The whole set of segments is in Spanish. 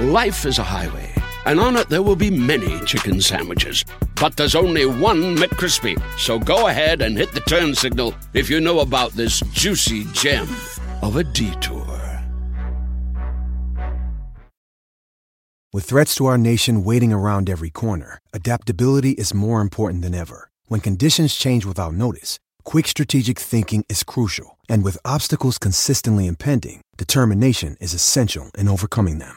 Life is a highway, and on it there will be many chicken sandwiches. But there's only one McCrispy. So go ahead and hit the turn signal if you know about this juicy gem of a detour. With threats to our nation waiting around every corner, adaptability is more important than ever. When conditions change without notice, quick strategic thinking is crucial. And with obstacles consistently impending, determination is essential in overcoming them.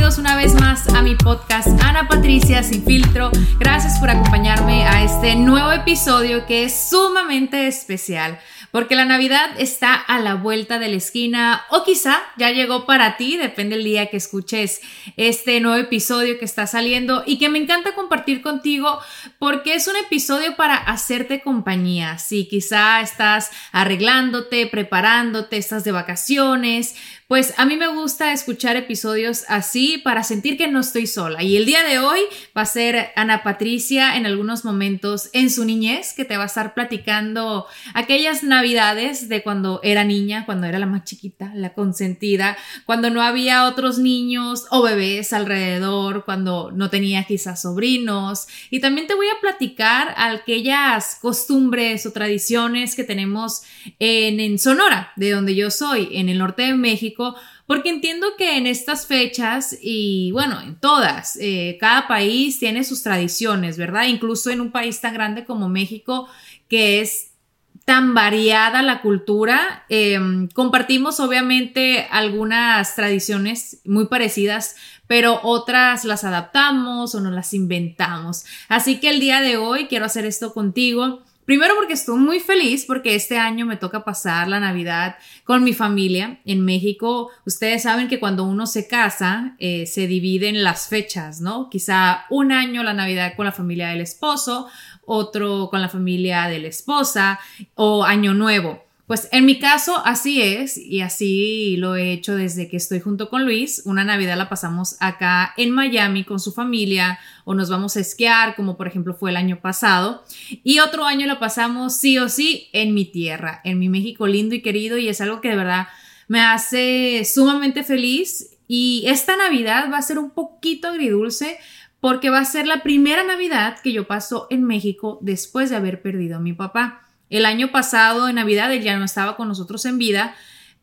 bienvenidos una vez más a mi podcast Ana Patricia Sin Filtro. Gracias por acompañarme a este nuevo episodio que es sumamente especial porque la Navidad está a la vuelta de la esquina o quizá ya llegó para ti, depende el día que escuches este nuevo episodio que está saliendo y que me encanta compartir contigo porque es un episodio para hacerte compañía. Si quizá estás arreglándote, preparándote, estás de vacaciones, pues a mí me gusta escuchar episodios así para sentir que no estoy sola. Y el día de hoy va a ser Ana Patricia en algunos momentos en su niñez, que te va a estar platicando aquellas navidades de cuando era niña, cuando era la más chiquita, la consentida, cuando no había otros niños o bebés alrededor, cuando no tenía quizás sobrinos. Y también te voy a platicar aquellas costumbres o tradiciones que tenemos en, en Sonora, de donde yo soy, en el norte de México porque entiendo que en estas fechas y bueno, en todas, eh, cada país tiene sus tradiciones, ¿verdad? Incluso en un país tan grande como México, que es tan variada la cultura, em, compartimos obviamente algunas tradiciones muy parecidas, pero otras las adaptamos o nos las inventamos. Así que el día de hoy quiero hacer esto contigo Primero porque estoy muy feliz porque este año me toca pasar la Navidad con mi familia en México. Ustedes saben que cuando uno se casa eh, se dividen las fechas, ¿no? Quizá un año la Navidad con la familia del esposo, otro con la familia de la esposa o año nuevo. Pues en mi caso así es y así lo he hecho desde que estoy junto con Luis. Una Navidad la pasamos acá en Miami con su familia o nos vamos a esquiar como por ejemplo fue el año pasado y otro año la pasamos sí o sí en mi tierra, en mi México lindo y querido y es algo que de verdad me hace sumamente feliz y esta Navidad va a ser un poquito agridulce porque va a ser la primera Navidad que yo paso en México después de haber perdido a mi papá. El año pasado, en Navidad, él ya no estaba con nosotros en vida,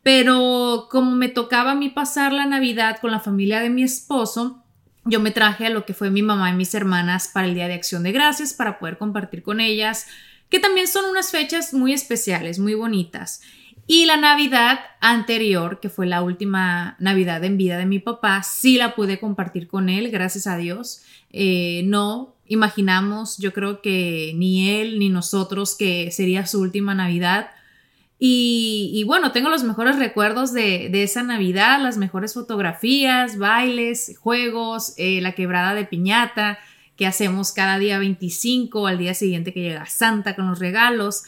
pero como me tocaba a mí pasar la Navidad con la familia de mi esposo, yo me traje a lo que fue mi mamá y mis hermanas para el Día de Acción de Gracias, para poder compartir con ellas, que también son unas fechas muy especiales, muy bonitas. Y la Navidad anterior, que fue la última Navidad en vida de mi papá, sí la pude compartir con él, gracias a Dios. Eh, no imaginamos, yo creo que ni él ni nosotros, que sería su última Navidad. Y, bueno, tengo los mejores recuerdos de, esa Navidad, las mejores fotografías, bailes, juegos, eh, la quebrada de piñata que hacemos cada día 25, al día siguiente que llega Santa con los regalos.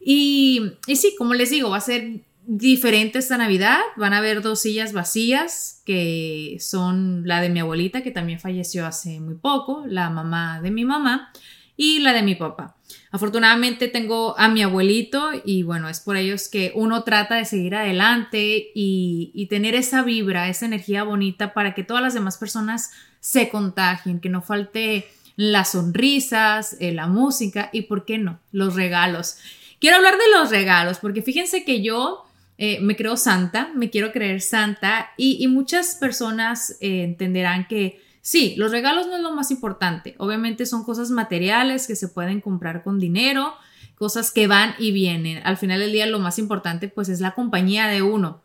Y, y sí, como les digo, va a ser diferente esta Navidad. Van a haber dos sillas vacías, que son la de mi abuelita, que también falleció hace muy poco, la mamá de mi mamá, y la de mi papá. Afortunadamente tengo a mi abuelito y bueno, es por ellos que uno trata de seguir adelante y, tener esa vibra, esa energía bonita para que todas las demás personas se contagien, que no falte las sonrisas, eh, la música y, ¿por qué no?, los regalos. Quiero hablar de los regalos, porque fíjense que yo eh, me creo santa, me quiero creer santa y, muchas personas eh, entenderán que sí, los regalos no es lo más importante. Obviamente son cosas materiales que se pueden comprar con dinero, cosas que van y vienen. Al final del día lo más importante pues es la compañía de uno.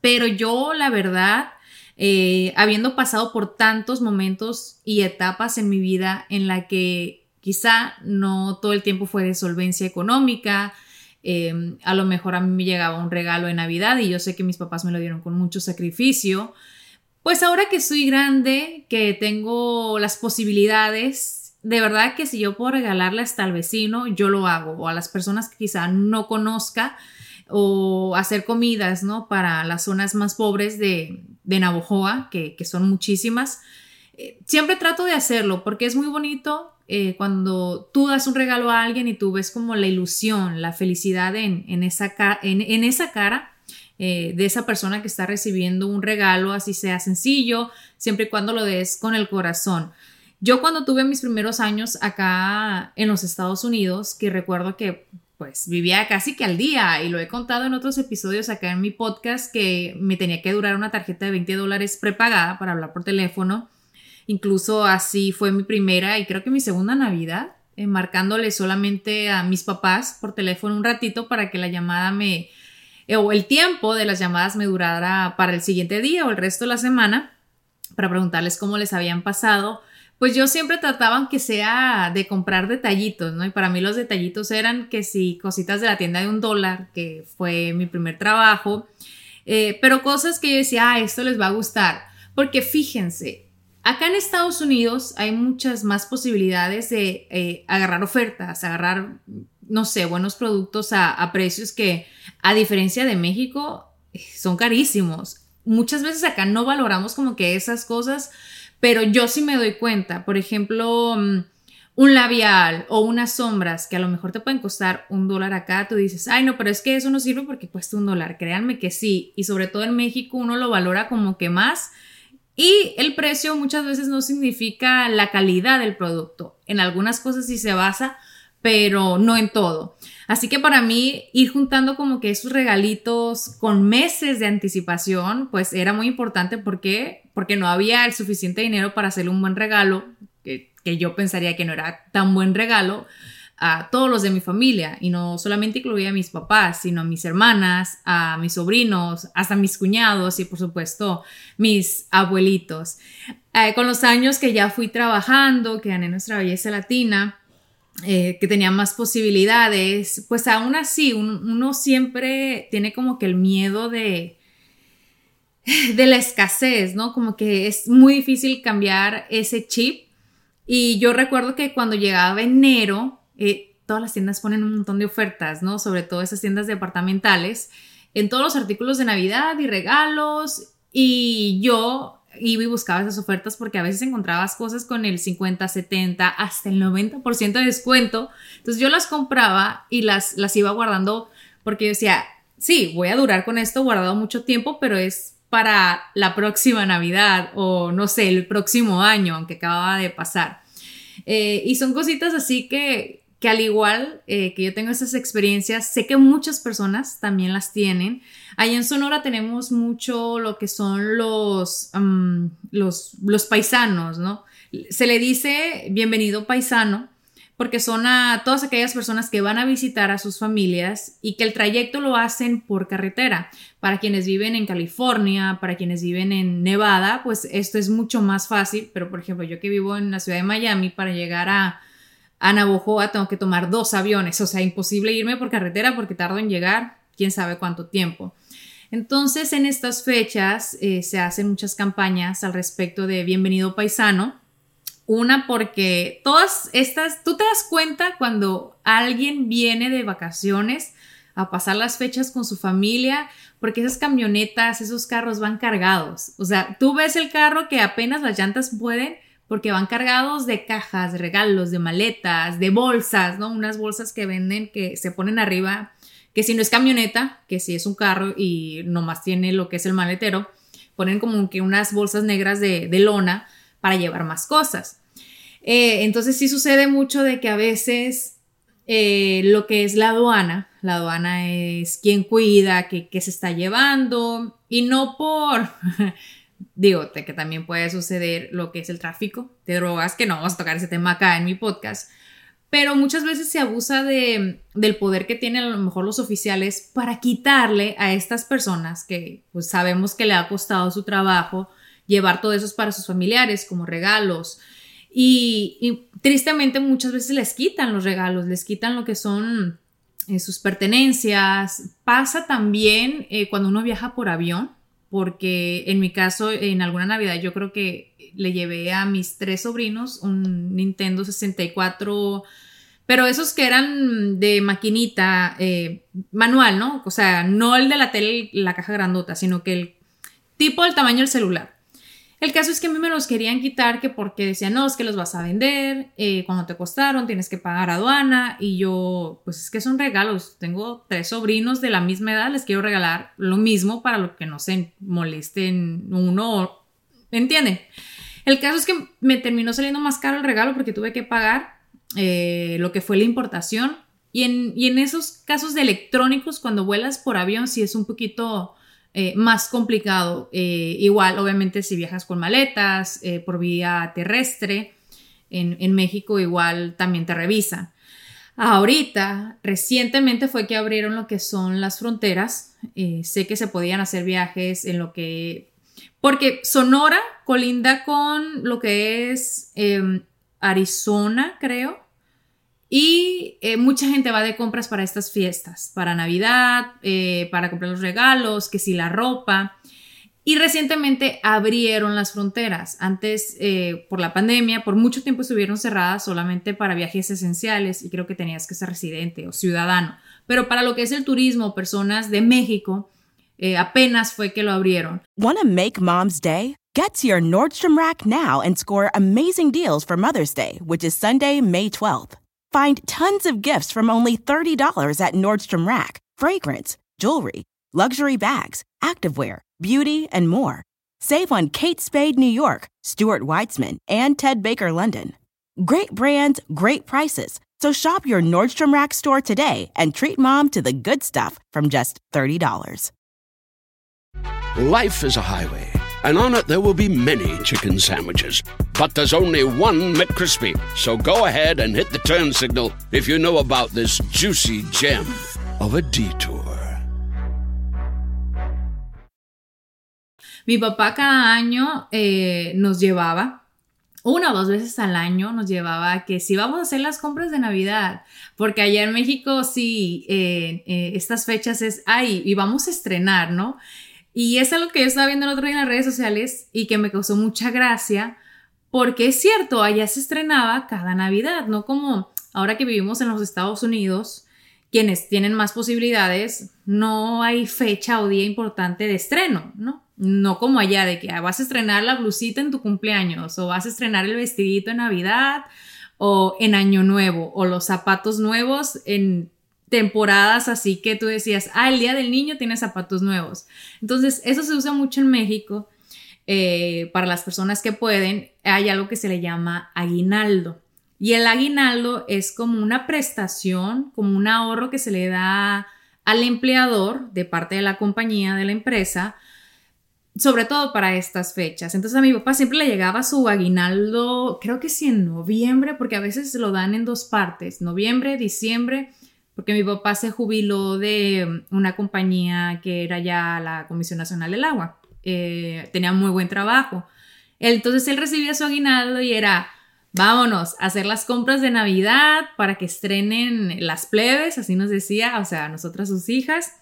Pero yo la verdad, eh, habiendo pasado por tantos momentos y etapas en mi vida en la que Quizá no todo el tiempo fue de solvencia económica, em, a lo mejor a mí me llegaba un regalo de Navidad y yo sé que mis papás me lo dieron con mucho sacrificio. Pues ahora que soy grande, que tengo las posibilidades de verdad que si yo puedo regalarle hasta al vecino, yo lo hago, o a las personas que quizá no conozca, o hacer comidas, ¿no? Para las zonas más pobres de, de Navojoa, que, que son muchísimas. Eh, siempre trato de hacerlo porque es muy bonito eh, cuando tú das un regalo a alguien y tú ves como la ilusión, la felicidad en, en, esa, en, esa cara eh, de esa persona que está recibiendo un regalo, así sea sencillo, siempre y cuando lo des con el corazón. Yo cuando tuve mis primeros años acá en los Estados Unidos, que recuerdo que pues vivía casi que al día y lo he contado en otros episodios acá en mi podcast que me tenía que durar una tarjeta de 20 dólares prepagada para hablar por teléfono Incluso así fue mi primera y creo que mi segunda Navidad, eh, marcándole solamente a mis papás por teléfono un ratito para que la llamada me, eh, o el tiempo de las llamadas me durara para el siguiente día o el resto de la semana, para preguntarles cómo les habían pasado. Pues yo siempre trataba que sea de comprar detallitos, ¿no? Y para mí los detallitos eran que si cositas de la tienda de un dólar, que fue mi primer trabajo, eh, pero cosas que yo decía, ah, esto les va a gustar. Porque fíjense, Acá en Estados Unidos hay muchas más posibilidades de eh, agarrar ofertas, agarrar, no sé, buenos productos a, precios que, a diferencia de México, eh, son carísimos. Muchas veces acá no valoramos como que esas cosas, pero yo sí me doy cuenta. Por ejemplo, mm, un labial o unas sombras que a lo mejor te pueden costar un dólar acá, tú dices, ay no, pero es que eso no sirve porque cuesta un dólar. Créanme que sí. Y sobre todo en México uno lo valora como que más y el precio muchas veces no significa la calidad del producto. En algunas cosas sí se basa, pero no en todo. Así que para mí ir juntando como que esos regalitos con meses de anticipación, pues era muy importante. ¿Por qué? Porque no había el suficiente dinero para hacerle un buen regalo, que, que yo pensaría que no era tan buen regalo, a todos los de mi familia y no solamente incluía a mis papás, sino a mis hermanas, a mis sobrinos, hasta mis cuñados y por supuesto mis abuelitos. Eh, con los años que ya fui trabajando, que gané nuestra belleza latina, eh, que tenía más posibilidades, pues aún así uno siempre tiene como que el miedo de, de la escasez, ¿no? Como que es muy difícil cambiar ese chip. Y yo recuerdo que cuando llegaba enero, eh, todas las tiendas ponen un montón de ofertas, ¿no? Sobre todo esas tiendas departamentales, en todos los artículos de Navidad y regalos. Y yo iba y buscaba esas ofertas porque a veces encontrabas cosas con el 50, 70, hasta el 90% de descuento. Entonces yo las compraba y las, las iba guardando porque yo decía, sí, voy a durar con esto guardado mucho tiempo, pero es para la próxima Navidad o no sé, el próximo año, aunque acababa de pasar. Eh, y son cositas así que, que al igual eh, que yo tengo esas experiencias, sé que muchas personas también las tienen. Allá en Sonora tenemos mucho lo que son los, los, los paisanos, ¿no? Se le dice bienvenido paisano porque son a todas aquellas personas que van a visitar a sus familias y que el trayecto lo hacen por carretera. Para quienes viven en California, para quienes viven en Nevada, pues esto es mucho más fácil, pero por ejemplo yo que vivo en la ciudad de Miami, para llegar a, a Navojoa tengo que tomar dos aviones, o sea, imposible irme por carretera porque tardo en llegar quién sabe cuánto tiempo. Entonces, en estas fechas eh, se hacen muchas campañas al respecto de Bienvenido Paisano. Una porque todas estas, tú te das cuenta cuando alguien viene de vacaciones a pasar las fechas con su familia, porque esas camionetas, esos carros van cargados. O sea, tú ves el carro que apenas las llantas pueden porque van cargados de cajas, de regalos, de maletas, de bolsas, ¿no? Unas bolsas que venden que se ponen arriba, que si no es camioneta, que si es un carro y nomás tiene lo que es el maletero, ponen como que unas bolsas negras de, lona para llevar más cosas. Eh, entonces sí sucede mucho de que a veces eh, lo que es la aduana, la aduana es quien cuida, que se está llevando y no por Digo, que también puede suceder lo que es el tráfico de drogas, que no vamos a tocar ese tema acá en mi podcast, pero muchas veces se abusa de, del poder que tienen a lo mejor los oficiales para quitarle a estas personas que pues sabemos que le ha costado su trabajo llevar todo eso para sus familiares como regalos. Y, tristemente muchas veces les quitan los regalos, les quitan lo que son eh, sus pertenencias. Pasa también eh, cuando uno viaja por avión porque en mi caso, en alguna Navidad, yo creo que le llevé a mis tres sobrinos un Nintendo 64, pero esos que eran de maquinita eh, manual, ¿no? O sea, no el de la tele, la caja grandota, sino que el tipo del tamaño del celular. El caso es que a mí me los querían quitar que porque decían, no, es que los vas a vender, eh, cuando te costaron tienes que pagar aduana y yo, pues es que son regalos, tengo tres sobrinos de la misma edad, les quiero regalar lo mismo para lo que no se molesten uno, ¿entienden? El caso es que me terminó saliendo más caro el regalo porque tuve que pagar eh, lo que fue la importación. Y en, y en esos casos de electrónicos, cuando vuelas por avión, sí es un poquito eh, más complicado. Eh, igual, obviamente, si viajas con maletas eh, por vía terrestre, en, México igual también te revisan. Ahorita, recientemente fue que abrieron lo que son las fronteras. sé que se podían hacer viajes en lo que... Porque Sonora colinda con lo que es em, Arizona, creo. Y eh, mucha gente va de compras para estas fiestas, para Navidad, eh, para comprar los regalos, que si la ropa. Y recientemente abrieron las fronteras. Antes, eh, por la pandemia, por mucho tiempo estuvieron cerradas solamente para viajes esenciales y creo que tenías que ser residente o ciudadano. Pero para lo que es el turismo, personas de México, apenas fue que lo abrieron. ¿Wanna make mom's day? Get to your Nordstrom Rack now and score amazing deals for Mother's Day, which is Sunday, May 12th. Find tons of gifts from only $30 at Nordstrom Rack fragrance, jewelry, luxury bags, activewear, beauty, and more. Save on Kate Spade New York, Stuart Weitzman, and Ted Baker London. Great brands, great prices. So shop your Nordstrom Rack store today and treat mom to the good stuff from just $30. Life is a highway and on it there will be many chicken sandwiches. But there's only one McCrispy. So go ahead and hit the turn signal if you know about this juicy gem of a detour. Mi papá cada año eh, nos llevaba una o dos veces al año nos llevaba que si vamos a hacer las compras de Navidad, porque allá en México sí, eh, eh, estas fechas es, ay, y vamos a estrenar, ¿no? Y es algo que yo estaba viendo el otro día en las redes sociales y que me causó mucha gracia, porque es cierto, allá se estrenaba cada Navidad, no como ahora que vivimos en los Estados Unidos, quienes tienen más posibilidades, no hay fecha o día importante de estreno, ¿no? No como allá de que ah, vas a estrenar la blusita en tu cumpleaños o vas a estrenar el vestidito en Navidad o en Año Nuevo o los zapatos nuevos en temporadas así que tú decías, ah, el día del niño tiene zapatos nuevos. Entonces, eso se usa mucho en México. Eh, para las personas que pueden, hay algo que se le llama aguinaldo. Y el aguinaldo es como una prestación, como un ahorro que se le da al empleador de parte de la compañía, de la empresa, sobre todo para estas fechas. Entonces a mi papá siempre le llegaba su aguinaldo, creo que sí en noviembre, porque a veces lo dan en dos partes, noviembre, diciembre porque mi papá se jubiló de una compañía que era ya la Comisión Nacional del Agua. Eh, tenía muy buen trabajo. Entonces él recibía su aguinaldo y era, vámonos a hacer las compras de Navidad para que estrenen las plebes, así nos decía, o sea, nosotras sus hijas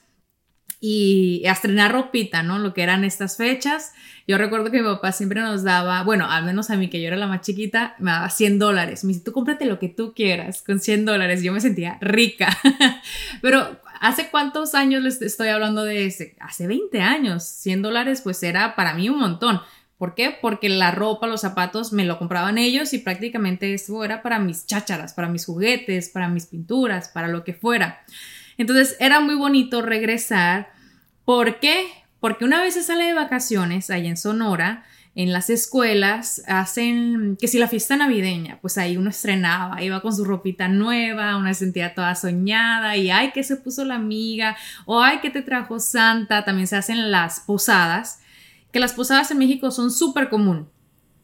y a estrenar ropita, ¿no? Lo que eran estas fechas. Yo recuerdo que mi papá siempre nos daba, bueno, al menos a mí que yo era la más chiquita, me daba 100 dólares. Me dice, tú cómprate lo que tú quieras con 100 dólares. Yo me sentía rica. Pero ¿hace cuántos años les estoy hablando de ese? Hace 20 años. 100 dólares pues era para mí un montón. ¿Por qué? Porque la ropa, los zapatos me lo compraban ellos y prácticamente eso era para mis chácharas, para mis juguetes, para mis pinturas, para lo que fuera. Entonces era muy bonito regresar. ¿Por qué? Porque una vez se sale de vacaciones ahí en Sonora, en las escuelas hacen que si la fiesta navideña, pues ahí uno estrenaba, iba con su ropita nueva, una se sentía toda soñada y ay, que se puso la amiga, o ay, que te trajo Santa, también se hacen las posadas, que las posadas en México son súper común.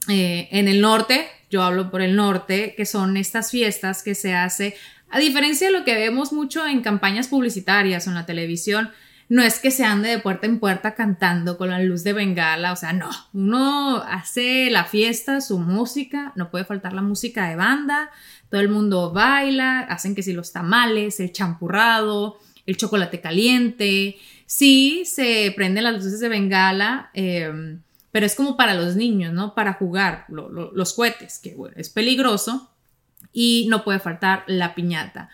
Eh, en el norte, yo hablo por el norte, que son estas fiestas que se hace a diferencia de lo que vemos mucho en campañas publicitarias o en la televisión, no es que se ande de puerta en puerta cantando con la luz de bengala, o sea, no, uno hace la fiesta, su música, no puede faltar la música de banda, todo el mundo baila, hacen que si los tamales, el champurrado, el chocolate caliente, sí se prenden las luces de bengala, em, pero es como para los niños, ¿no? Para jugar los cohetes, que es peligroso y no puede faltar la piñata.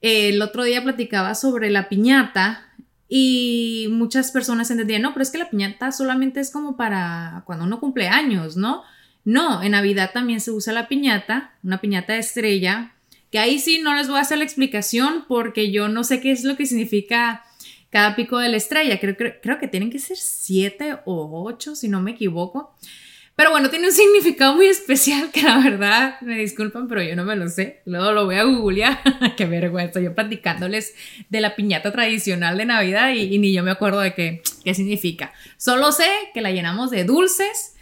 El otro día platicaba sobre la piñata y muchas personas entendían, no, pero es que la piñata solamente es como para cuando uno cumple años, ¿no? No, en Navidad también se usa la piñata, una piñata de estrella, que ahí sí no les voy a hacer la explicación porque yo no sé qué es lo que significa cada pico de la estrella. Creo, creo, que tienen que ser siete o ocho, si no me equivoco. Pero bueno, tiene un significado muy especial que la verdad, me disculpan, pero yo no me lo sé. Luego lo voy a googlear. qué vergüenza, yo platicándoles de la piñata tradicional de Navidad y, ni yo me acuerdo de qué, qué significa. Solo sé que la llenamos de dulces.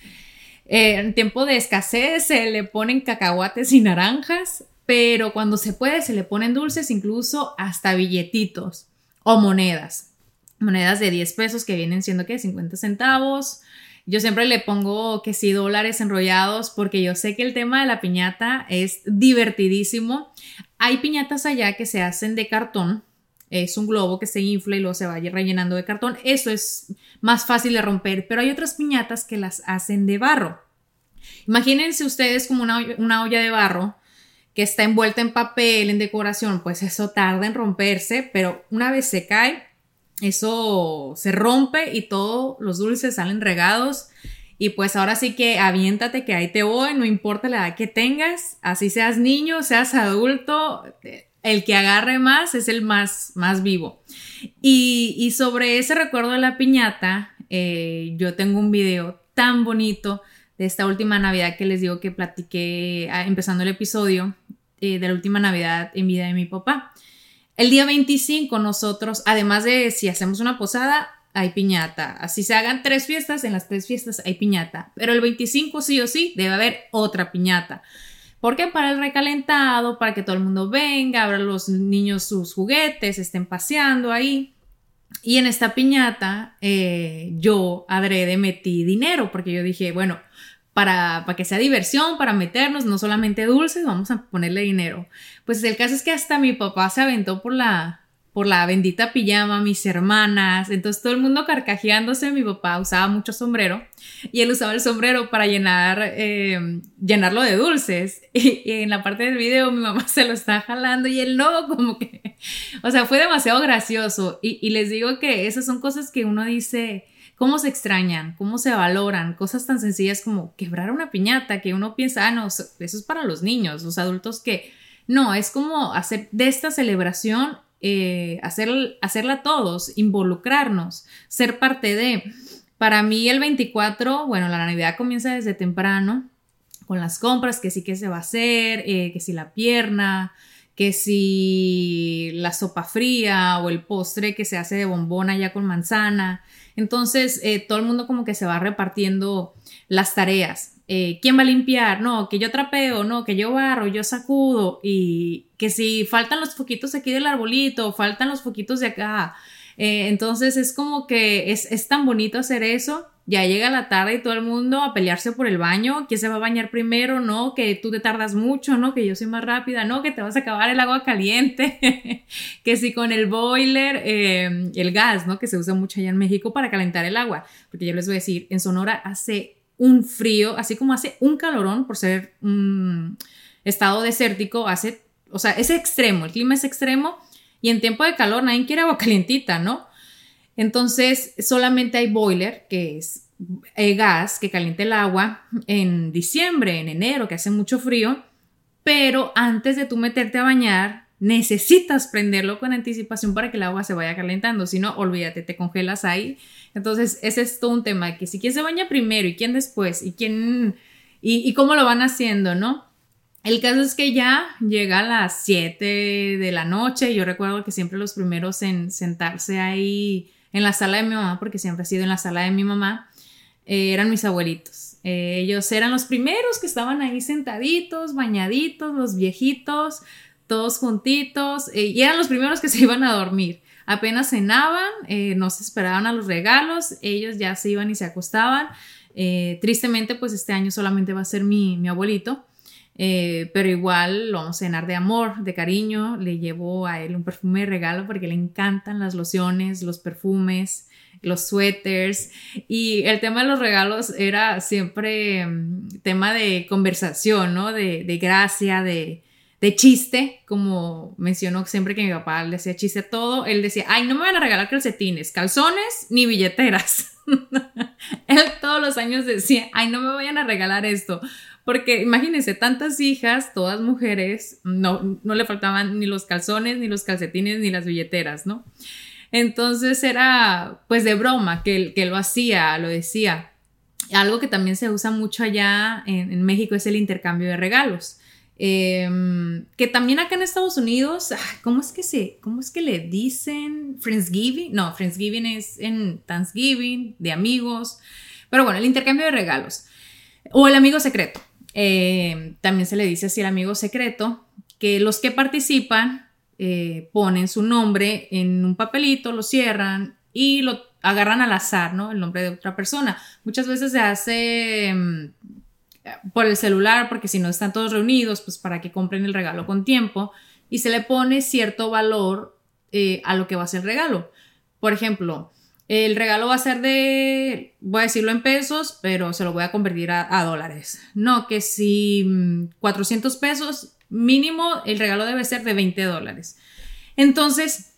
Eh, en tiempo de escasez se le ponen cacahuates y naranjas, pero cuando se puede se le ponen dulces, incluso hasta billetitos o monedas. Monedas de 10 pesos que vienen siendo que 50 centavos. Yo siempre le pongo que sí dólares enrollados porque yo sé que el tema de la piñata es divertidísimo. Hay piñatas allá que se hacen de cartón. Es un globo que se infla y luego se va rellenando de cartón. Eso es más fácil de romper, pero hay otras piñatas que las hacen de barro. Imagínense ustedes como una, una olla de barro que está envuelta en papel, en decoración, pues eso tarda en romperse, pero una vez se cae, eso se rompe y todos los dulces salen regados. Y pues ahora sí que aviéntate que ahí te voy, no importa la edad que tengas, así seas niño, seas adulto, el que agarre más es el más, más vivo. Y, sobre ese recuerdo de la piñata, eh, yo tengo un video tan bonito de esta última Navidad que les digo que platiqué ah, empezando el episodio eh, de la última Navidad en vida de mi papá. El día 25 nosotros, además de si hacemos una posada, hay piñata. Así se hagan tres fiestas, en las tres fiestas hay piñata. Pero el 25 sí o sí debe haber otra piñata. Porque para el recalentado, para que todo el mundo venga, abran los niños sus juguetes, estén paseando ahí. Y en esta piñata eh, yo adrede metí dinero porque yo dije, bueno, para, para que sea diversión, para meternos, no solamente dulces, vamos a ponerle dinero. Pues el caso es que hasta mi papá se aventó por la, por la bendita pijama, mis hermanas, entonces todo el mundo carcajeándose, mi papá usaba mucho sombrero y él usaba el sombrero para llenar, eh, llenarlo de dulces y, en la parte del video mi mamá se lo está jalando y él no, como que, o sea, fue demasiado gracioso y, y les digo que esas son cosas que uno dice, cómo se extrañan, cómo se valoran, cosas tan sencillas como quebrar una piñata, que uno piensa, ah, no, eso es para los niños, los adultos que... No, es como hacer de esta celebración, eh, hacer, hacerla todos, involucrarnos, ser parte de... Para mí el 24, bueno, la Navidad comienza desde temprano, con las compras, que sí que se va a hacer, eh, que si la pierna, que si la sopa fría o el postre que se hace de bombona ya con manzana. Entonces, eh, todo el mundo como que se va repartiendo las tareas. Eh, ¿Quién va a limpiar? No, que yo trapeo, no, que yo barro, yo sacudo y que si faltan los foquitos aquí del arbolito, faltan los foquitos de acá. Eh, entonces es como que es, es tan bonito hacer eso ya llega la tarde y todo el mundo a pelearse por el baño, quién se va a bañar primero, no, que tú te tardas mucho, no, que yo soy más rápida, no, que te vas a acabar el agua caliente, que si con el boiler, em, el gas, ¿no? Que se usa mucho allá en México para calentar el agua, porque yo les voy a decir, en Sonora hace un frío, así como hace un calorón por ser un estado desértico, hace, o sea, es extremo, el clima es extremo y en tiempo de calor nadie quiere agua calientita, ¿no? Entonces, solamente hay boiler, que es el gas que calienta el agua en diciembre, en enero, que hace mucho frío, pero antes de tú meterte a bañar, necesitas prenderlo con anticipación para que el agua se vaya calentando, si no, olvídate, te congelas ahí. Entonces, ese es todo un tema, que si quién se baña primero y quién después y quién y, cómo lo van haciendo, ¿no? El caso es que ya llega a las 7 de la noche, yo recuerdo que siempre los primeros en sentarse ahí en la sala de mi mamá, porque siempre ha sido en la sala de mi mamá, eh, eran mis abuelitos. Eh, ellos eran los primeros que estaban ahí sentaditos, bañaditos, los viejitos, todos juntitos, eh, y eran los primeros que se iban a dormir. Apenas cenaban, no se esperaban a los regalos, ellos ya se iban y se acostaban. tristemente, pues este año solamente va a ser mi, mi abuelito. Eh, pero igual lo vamos a llenar de amor, de cariño. Le llevo a él un perfume de regalo porque le encantan las lociones, los perfumes, los suéteres. Y el tema de los regalos era siempre mm, tema de conversación, ¿no? De, gracia, de, de chiste, como mencionó siempre que mi papá le hacía chiste a todo, él decía, ay, no me van a regalar calcetines, calzones ni billeteras. él todos los años decía, ay, no me vayan a regalar esto, porque imagínense, tantas hijas, todas mujeres, no, no le faltaban ni los calzones, ni los calcetines, ni las billeteras, ¿no? Entonces era pues de broma que, que lo hacía, lo decía. Algo que también se usa mucho allá en, México es el intercambio de regalos. Em, que también acá en Estados Unidos, ¿cómo es que se, cómo es que le dicen Friendsgiving? No, Friendsgiving es en Thanksgiving, de amigos. Pero bueno, el intercambio de regalos. O el amigo secreto. Em, también se le dice así el amigo secreto, que los que participan eh, ponen su nombre en un papelito, lo cierran y lo agarran al azar, ¿no? El nombre de otra persona. Muchas veces se hace em, por el celular, porque si no están todos reunidos, pues para que compren el regalo con tiempo y se le pone cierto valor eh, a lo que va a ser el regalo. Por ejemplo, el regalo va a ser de, voy a decirlo en pesos, pero se lo voy a convertir a, dólares. No, que si 400 mm, pesos mínimo, el regalo debe ser de 20 dólares. Entonces,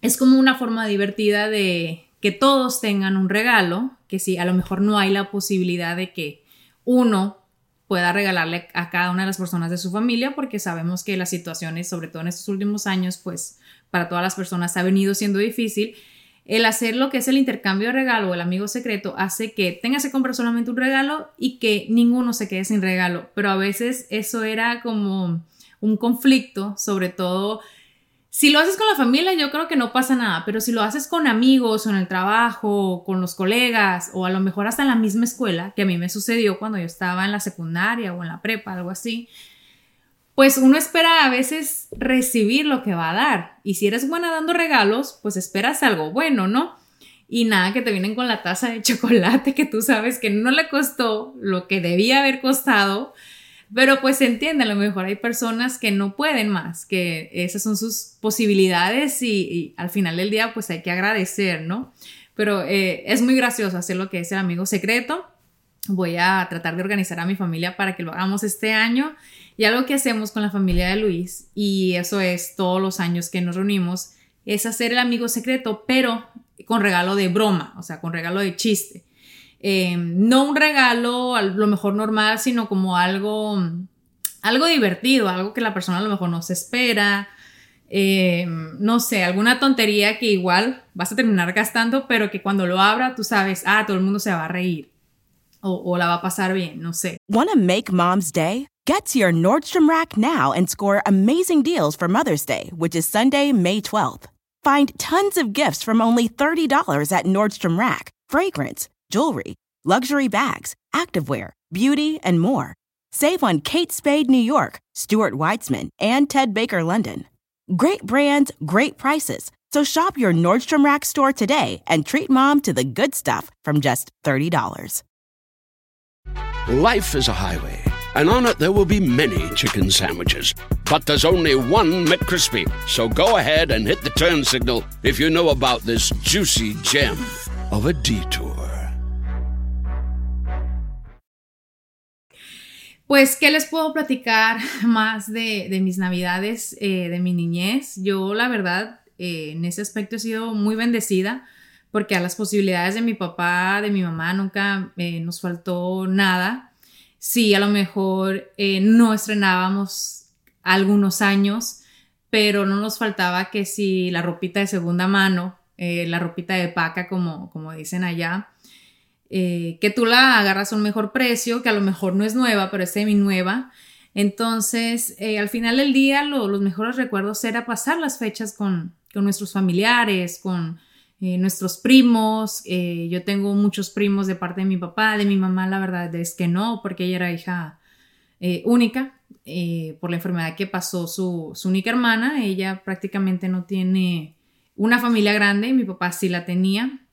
es como una forma divertida de que todos tengan un regalo, que si a lo mejor no hay la posibilidad de que uno pueda regalarle a cada una de las personas de su familia, porque sabemos que las situaciones, sobre todo en estos últimos años, pues para todas las personas ha venido siendo difícil. El hacer lo que es el intercambio de regalo o el amigo secreto hace que tengas que comprar solamente un regalo y que ninguno se quede sin regalo, pero a veces eso era como un conflicto, sobre todo si lo haces con la familia, yo creo que no pasa nada, pero si lo haces con amigos o en el trabajo, con los colegas o a lo mejor hasta en la misma escuela, que a mí me sucedió cuando yo estaba en la secundaria o en la prepa, algo así, pues uno espera a veces recibir lo que va a dar. Y si eres buena dando regalos, pues esperas algo bueno, ¿no? Y nada, que te vienen con la taza de chocolate que tú sabes que no le costó lo que debía haber costado pero pues entiende, a lo mejor hay personas que no pueden más, que esas son sus posibilidades y, al final del día pues hay que agradecer, ¿no? Pero eh, es muy gracioso hacer lo que es el amigo secreto. Voy a tratar de organizar a mi familia para que lo hagamos este año. Y algo que hacemos con la familia de Luis, y eso es todos los años que nos reunimos, es hacer el amigo secreto, pero con regalo de broma, o sea, con regalo de chiste. Em, no un regalo a lo mejor normal, sino como algo, algo divertido, algo que la persona a lo mejor no se espera. Em, no sé, alguna tontería que igual vas a terminar gastando, pero que cuando lo abra tú sabes, ah, todo el mundo se va a reír o, o la va a pasar bien, no sé. Wanna make mom's day? Get to your Nordstrom Rack now and score amazing deals for Mother's Day, which is Sunday, May 12th. Find tons of gifts from only $30 at Nordstrom Rack. Fragrance jewelry, luxury bags, activewear, beauty, and more. Save on Kate Spade New York, Stuart Weitzman, and Ted Baker London. Great brands, great prices. So shop your Nordstrom Rack store today and treat mom to the good stuff from just $30. Life is a highway, and on it there will be many chicken sandwiches. But there's only one McCrispy. So go ahead and hit the turn signal if you know about this juicy gem of a detour. Pues, ¿qué les puedo platicar más de, de mis navidades, eh, de mi niñez? Yo, la verdad, eh, en ese aspecto he sido muy bendecida porque a las posibilidades de mi papá, de mi mamá, nunca eh, nos faltó nada. Sí, a lo mejor no estrenábamos algunos años, pero no nos faltaba que si la ropita de segunda mano, la ropita de paca, como, como dicen allá, eh, que tú la agarras a un mejor precio, que a lo mejor no es nueva, pero es semi nueva. Entonces, eh, al final del día, los mejores recuerdos era pasar las fechas con, nuestros familiares, con eh, nuestros primos. yo tengo muchos primos de parte de mi papá, de mi mamá, la verdad es que no, porque ella era hija única. por la enfermedad que pasó su, su única hermana, ella prácticamente no tiene una familia grande, mi papá sí la tenía,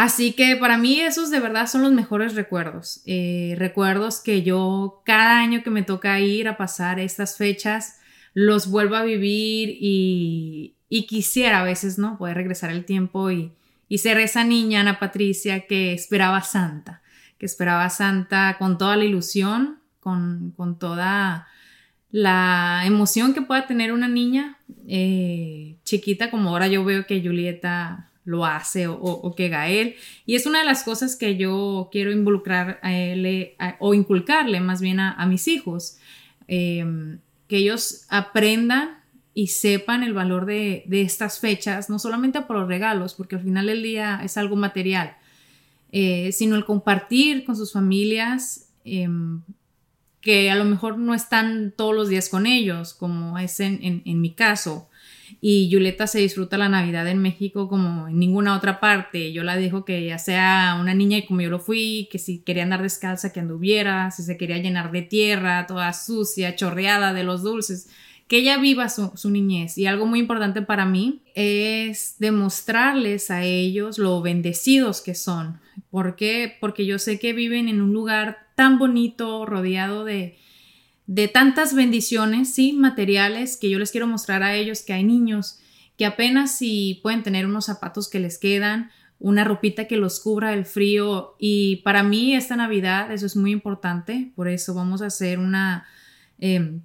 Así que para mí esos de verdad son los mejores recuerdos. Eh, recuerdos que yo cada año que me toca ir a pasar estas fechas, los vuelvo a vivir y, quisiera a veces, ¿no? Poder regresar el tiempo y, y ser esa niña, Ana Patricia, que esperaba Santa, que esperaba Santa con toda la ilusión, con, con toda la emoción que pueda tener una niña eh, chiquita, como ahora yo veo que Julieta lo hace o, que Gael. Y es una de las cosas que yo quiero involucrar a él o inculcarle más bien a, mis hijos, em, que ellos aprendan y sepan el valor de, estas fechas, no solamente por los regalos, porque al final del día es algo material, eh, sino el compartir con sus familias, em, que a lo mejor no están todos los días con ellos, como es en mi caso, y Julieta se disfruta la Navidad en México como en ninguna otra parte. Yo la dejo que ya sea una niña y como yo lo fui, que si quería andar descalza que anduviera, si se quería llenar de tierra, toda sucia, chorreada de los dulces, que ella viva su, niñez. Y algo muy importante para mí es demostrarles a ellos lo bendecidos que son. ¿Por qué? Porque yo sé que viven en un lugar tan bonito, rodeado de, de tantas bendiciones, sí, materiales, que yo les quiero mostrar a ellos que hay niños que apenas si pueden tener unos zapatos que les quedan, una ropita que los cubra del frío y para mí esta Navidad eso es muy importante, por eso vamos a hacer una eh,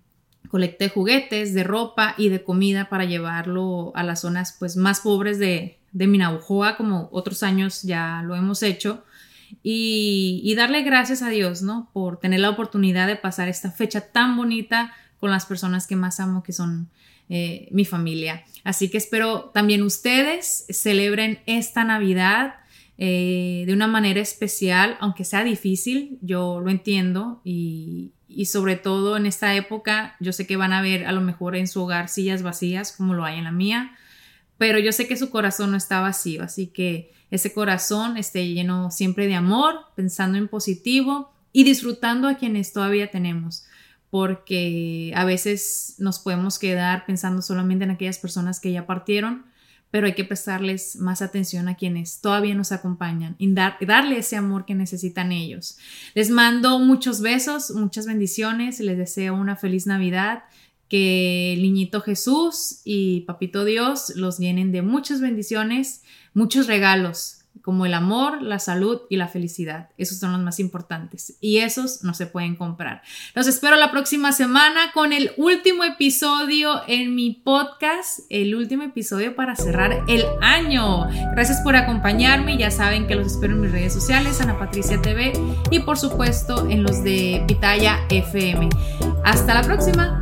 colecta de juguetes, de ropa y de comida para llevarlo a las zonas pues más pobres de, de Minaujoa como otros años ya lo hemos hecho y, darle gracias a Dios, ¿no? Por tener la oportunidad de pasar esta fecha tan bonita con las personas que más amo, que son eh, mi familia. Así que espero también ustedes celebren esta Navidad eh, de una manera especial, aunque sea difícil, yo lo entiendo y, y, sobre todo en esta época, yo sé que van a ver a lo mejor en su hogar sillas vacías como lo hay en la mía, pero yo sé que su corazón no está vacío, así que ese corazón esté lleno siempre de amor, pensando en positivo y disfrutando a quienes todavía tenemos, porque a veces nos podemos quedar pensando solamente en aquellas personas que ya partieron, pero hay que prestarles más atención a quienes todavía nos acompañan y darle ese amor que necesitan ellos. Les mando muchos besos, muchas bendiciones, les deseo una feliz Navidad que el niñito Jesús y papito Dios los llenen de muchas bendiciones, muchos regalos, como el amor, la salud y la felicidad. Esos son los más importantes y esos no se pueden comprar. Los espero la próxima semana con el último episodio en mi podcast, el último episodio para cerrar el año. Gracias por acompañarme. Ya saben que los espero en mis redes sociales, Ana Patricia TV y por supuesto en los de Pitaya FM. Hasta la próxima.